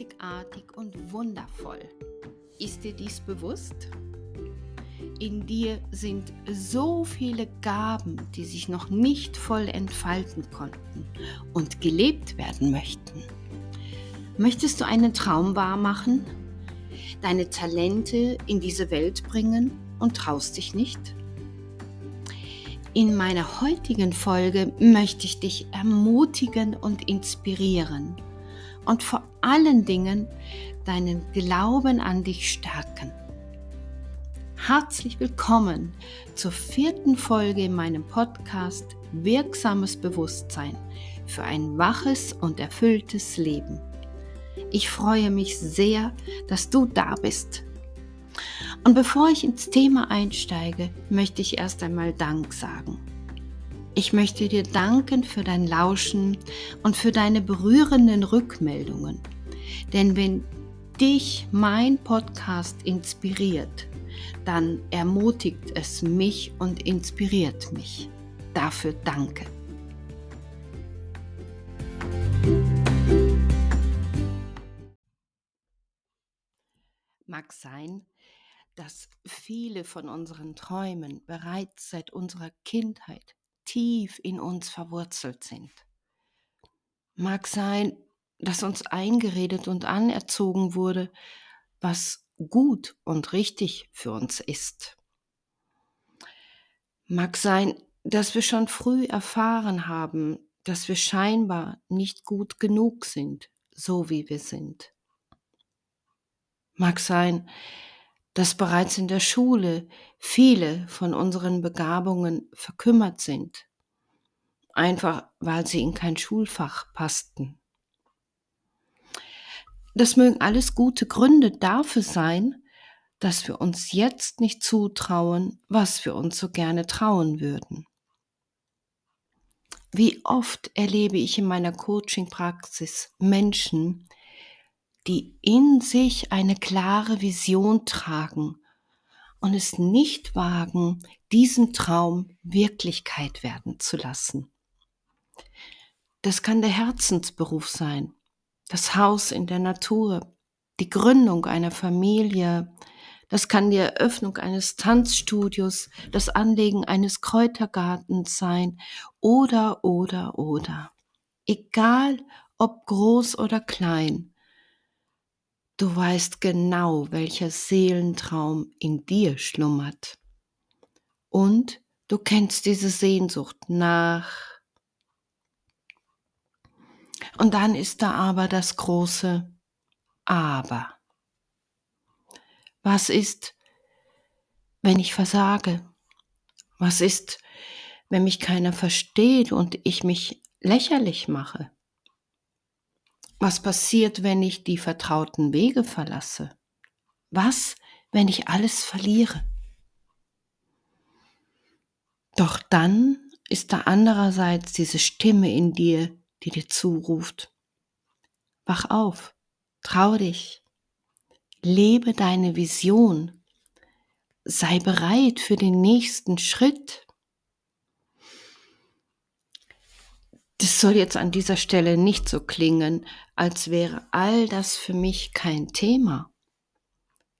einzigartig und wundervoll. Ist dir dies bewusst? In dir sind so viele Gaben, die sich noch nicht voll entfalten konnten und gelebt werden möchten. Möchtest du einen Traum wahr machen? Deine Talente in diese Welt bringen und traust dich nicht? In meiner heutigen Folge möchte ich dich ermutigen und inspirieren und vor allen Dingen deinen Glauben an dich stärken. Herzlich willkommen zur vierten Folge in meinem Podcast Wirksames Bewusstsein für ein waches und erfülltes Leben. Ich freue mich sehr, dass du da bist und bevor ich ins Thema einsteige, möchte ich erst einmal Dank sagen. Ich möchte dir danken für dein Lauschen und für deine berührenden Rückmeldungen. Denn wenn dich mein Podcast inspiriert, dann ermutigt es mich und inspiriert mich. Dafür danke. Mag sein, dass viele von unseren Träumen bereits seit unserer Kindheit tief in uns verwurzelt sind. Mag sein, dass uns eingeredet und anerzogen wurde, was gut und richtig für uns ist. Mag sein, dass wir schon früh erfahren haben, dass wir scheinbar nicht gut genug sind, so wie wir sind. Mag sein, dass bereits in der Schule viele von unseren Begabungen verkümmert sind, einfach weil sie in kein Schulfach passten. Das mögen alles gute Gründe dafür sein, dass wir uns jetzt nicht zutrauen, was wir uns so gerne trauen würden. Wie oft erlebe ich in meiner Coaching-Praxis Menschen, die in sich eine klare Vision tragen und es nicht wagen, diesen Traum Wirklichkeit werden zu lassen. Das kann der Herzensberuf sein, das Haus in der Natur, die Gründung einer Familie, das kann die Eröffnung eines Tanzstudios, das Anlegen eines Kräutergartens sein oder, oder, oder. Egal ob groß oder klein, Du weißt genau, welcher Seelentraum in dir schlummert. Und du kennst diese Sehnsucht nach. Und dann ist da aber das große Aber. Was ist, wenn ich versage? Was ist, wenn mich keiner versteht und ich mich lächerlich mache? Was passiert, wenn ich die vertrauten Wege verlasse? Was, wenn ich alles verliere? Doch dann ist da andererseits diese Stimme in dir, die dir zuruft. Wach auf, trau dich, lebe deine Vision, sei bereit für den nächsten Schritt. Das soll jetzt an dieser Stelle nicht so klingen, als wäre all das für mich kein Thema.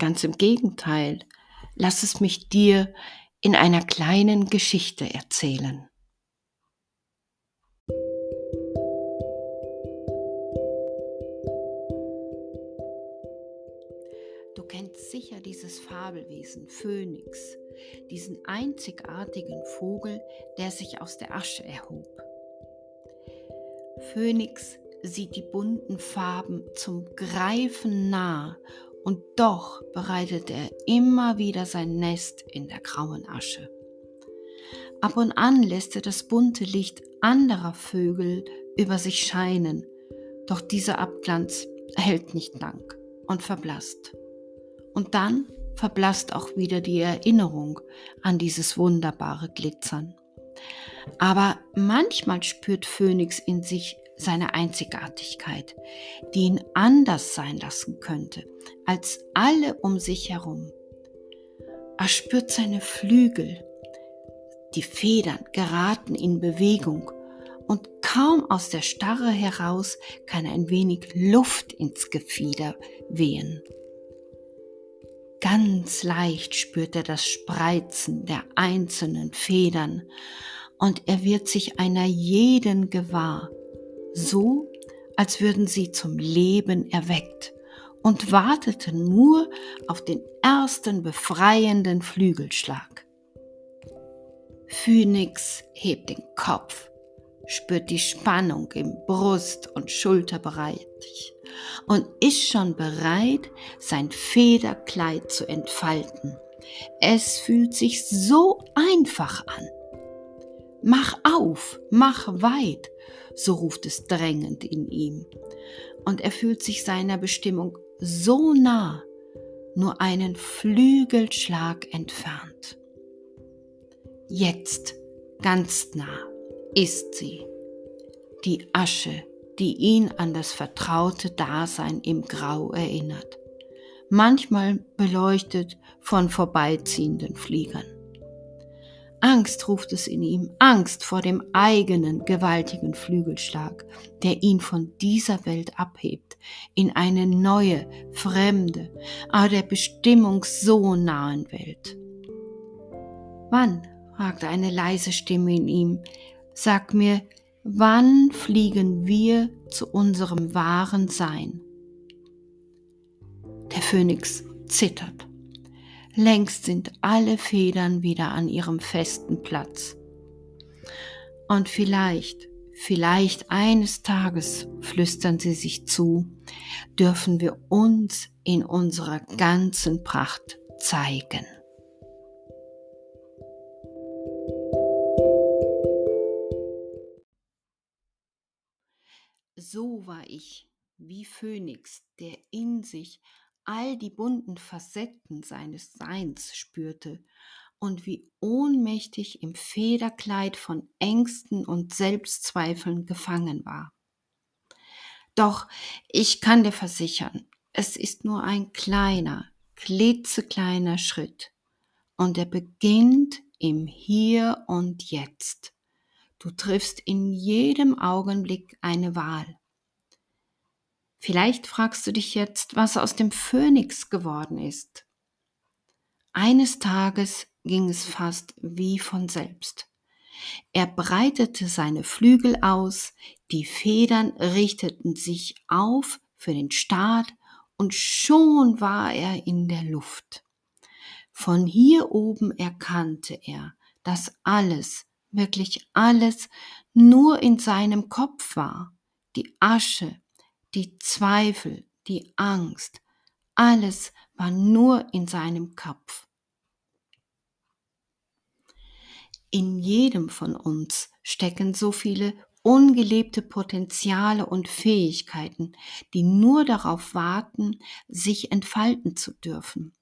Ganz im Gegenteil, lass es mich dir in einer kleinen Geschichte erzählen. Du kennst sicher dieses Fabelwesen Phönix, diesen einzigartigen Vogel, der sich aus der Asche erhob. Phönix sieht die bunten Farben zum Greifen nah und doch bereitet er immer wieder sein Nest in der grauen Asche. Ab und an lässt er das bunte Licht anderer Vögel über sich scheinen, doch dieser Abglanz hält nicht lang und verblasst. Und dann verblasst auch wieder die Erinnerung an dieses wunderbare Glitzern. Aber manchmal spürt Phönix in sich seine Einzigartigkeit, die ihn anders sein lassen könnte als alle um sich herum. Er spürt seine Flügel, die Federn geraten in Bewegung und kaum aus der Starre heraus kann ein wenig Luft ins Gefieder wehen. Ganz leicht spürt er das Spreizen der einzelnen Federn und er wird sich einer jeden gewahr, so als würden sie zum Leben erweckt und wartete nur auf den ersten befreienden Flügelschlag. Phönix hebt den Kopf, spürt die Spannung im Brust- und Schulterbereich und ist schon bereit, sein Federkleid zu entfalten. Es fühlt sich so einfach an. Mach auf, mach weit, so ruft es drängend in ihm. Und er fühlt sich seiner Bestimmung so nah, nur einen Flügelschlag entfernt. Jetzt, ganz nah, ist sie, die Asche, die ihn an das vertraute Dasein im Grau erinnert, manchmal beleuchtet von vorbeiziehenden Fliegern. Angst ruft es in ihm, Angst vor dem eigenen gewaltigen Flügelschlag, der ihn von dieser Welt abhebt, in eine neue, fremde, aber der Bestimmung so nahen Welt. Wann, fragte eine leise Stimme in ihm, sag mir, wann fliegen wir zu unserem wahren Sein? Der Phönix zittert Längst sind alle Federn wieder an ihrem festen Platz. Und vielleicht, vielleicht eines Tages, flüstern sie sich zu, dürfen wir uns in unserer ganzen Pracht zeigen. So war ich, wie Phönix, der in sich all die bunten Facetten seines Seins spürte und wie ohnmächtig im Federkleid von Ängsten und Selbstzweifeln gefangen war. Doch ich kann dir versichern, es ist nur ein kleiner, klitzekleiner Schritt und er beginnt im Hier und Jetzt. Du triffst in jedem Augenblick eine Wahl. Vielleicht fragst du dich jetzt, was aus dem Phönix geworden ist. Eines Tages ging es fast wie von selbst. Er breitete seine Flügel aus, die Federn richteten sich auf für den Start und schon war er in der Luft. Von hier oben erkannte er, dass alles, wirklich alles, nur in seinem Kopf war. Die Asche, die Zweifel, die Angst, alles war nur in seinem Kopf. In jedem von uns stecken so viele ungelebte Potenziale und Fähigkeiten, die nur darauf warten, sich entfalten zu dürfen.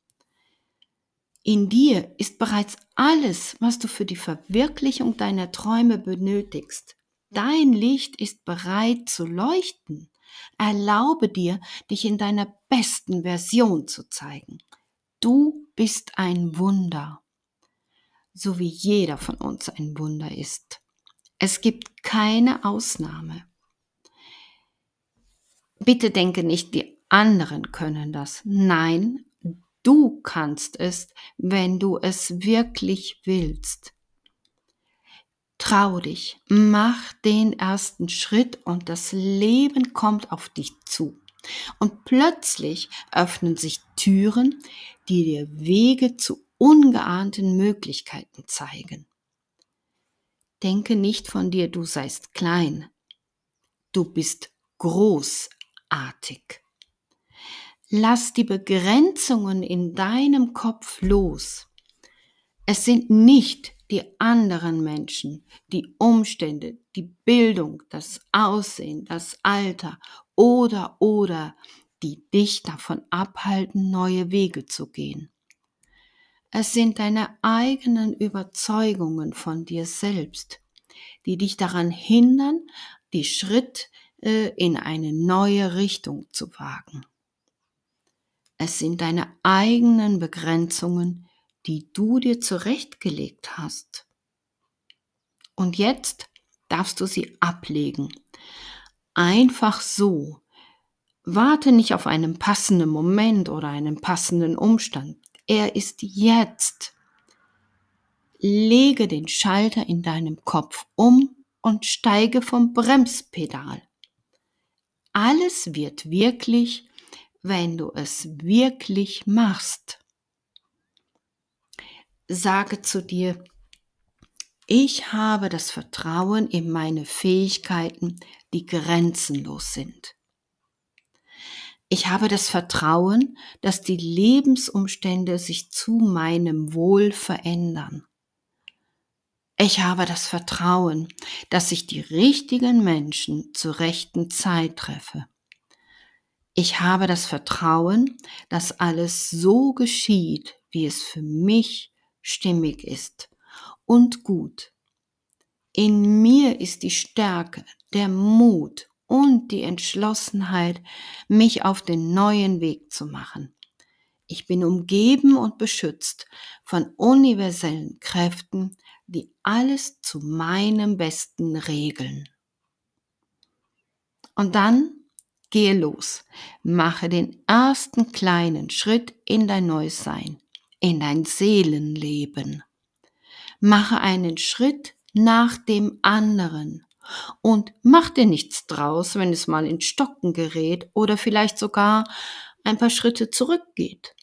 In dir ist bereits alles, was du für die Verwirklichung deiner Träume benötigst. Dein Licht ist bereit zu leuchten. Erlaube dir, dich in deiner besten Version zu zeigen. Du bist ein Wunder, so wie jeder von uns ein Wunder ist. Es gibt keine Ausnahme. Bitte denke nicht, die anderen können das. Nein, du kannst es, wenn du es wirklich willst. Trau dich, mach den ersten Schritt und das Leben kommt auf dich zu. Und plötzlich öffnen sich Türen, die dir Wege zu ungeahnten Möglichkeiten zeigen. Denke nicht von dir, du seist klein. Du bist großartig. Lass die Begrenzungen in deinem Kopf los. Es sind nicht die anderen Menschen, die Umstände, die Bildung, das Aussehen, das Alter oder oder die dich davon abhalten, neue Wege zu gehen. Es sind deine eigenen Überzeugungen von dir selbst, die dich daran hindern, die Schritt äh, in eine neue Richtung zu wagen. Es sind deine eigenen Begrenzungen, die du dir zurechtgelegt hast. Und jetzt darfst du sie ablegen. Einfach so. Warte nicht auf einen passenden Moment oder einen passenden Umstand. Er ist jetzt. Lege den Schalter in deinem Kopf um und steige vom Bremspedal. Alles wird wirklich, wenn du es wirklich machst. Sage zu dir, ich habe das Vertrauen in meine Fähigkeiten, die grenzenlos sind. Ich habe das Vertrauen, dass die Lebensumstände sich zu meinem Wohl verändern. Ich habe das Vertrauen, dass ich die richtigen Menschen zur rechten Zeit treffe. Ich habe das Vertrauen, dass alles so geschieht, wie es für mich stimmig ist und gut. In mir ist die Stärke, der Mut und die Entschlossenheit, mich auf den neuen Weg zu machen. Ich bin umgeben und beschützt von universellen Kräften, die alles zu meinem Besten regeln. Und dann gehe los, mache den ersten kleinen Schritt in dein neues Sein, in dein Seelenleben. Mache einen Schritt nach dem anderen und mach dir nichts draus, wenn es mal in Stocken gerät oder vielleicht sogar ein paar Schritte zurückgeht.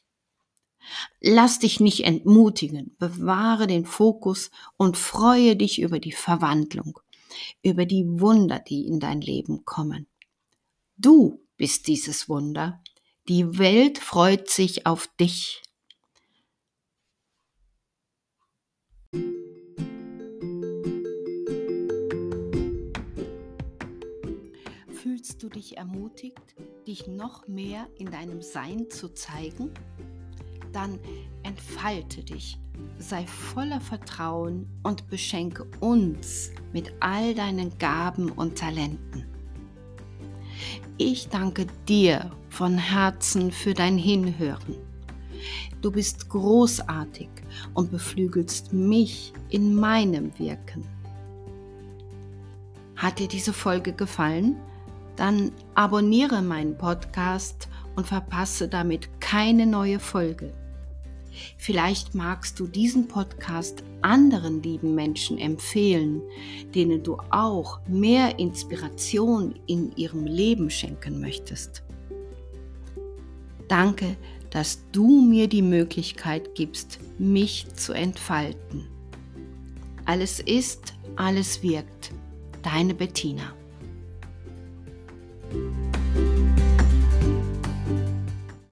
Lass dich nicht entmutigen, bewahre den Fokus und freue dich über die Verwandlung, über die Wunder, die in dein Leben kommen. Du bist dieses Wunder. Die Welt freut sich auf dich. Fühlst du dich ermutigt, dich noch mehr in deinem Sein zu zeigen? dann entfalte dich, sei voller Vertrauen und beschenke uns mit all deinen Gaben und Talenten. Ich danke dir von Herzen für dein Hinhören. Du bist großartig und beflügelst mich in meinem Wirken. Hat dir diese Folge gefallen? Dann abonniere meinen Podcast und verpasse damit keine neue Folge. Vielleicht magst du diesen Podcast anderen lieben Menschen empfehlen, denen du auch mehr Inspiration in ihrem Leben schenken möchtest. Danke, dass du mir die Möglichkeit gibst, mich zu entfalten. Alles ist, alles wirkt. Deine Bettina.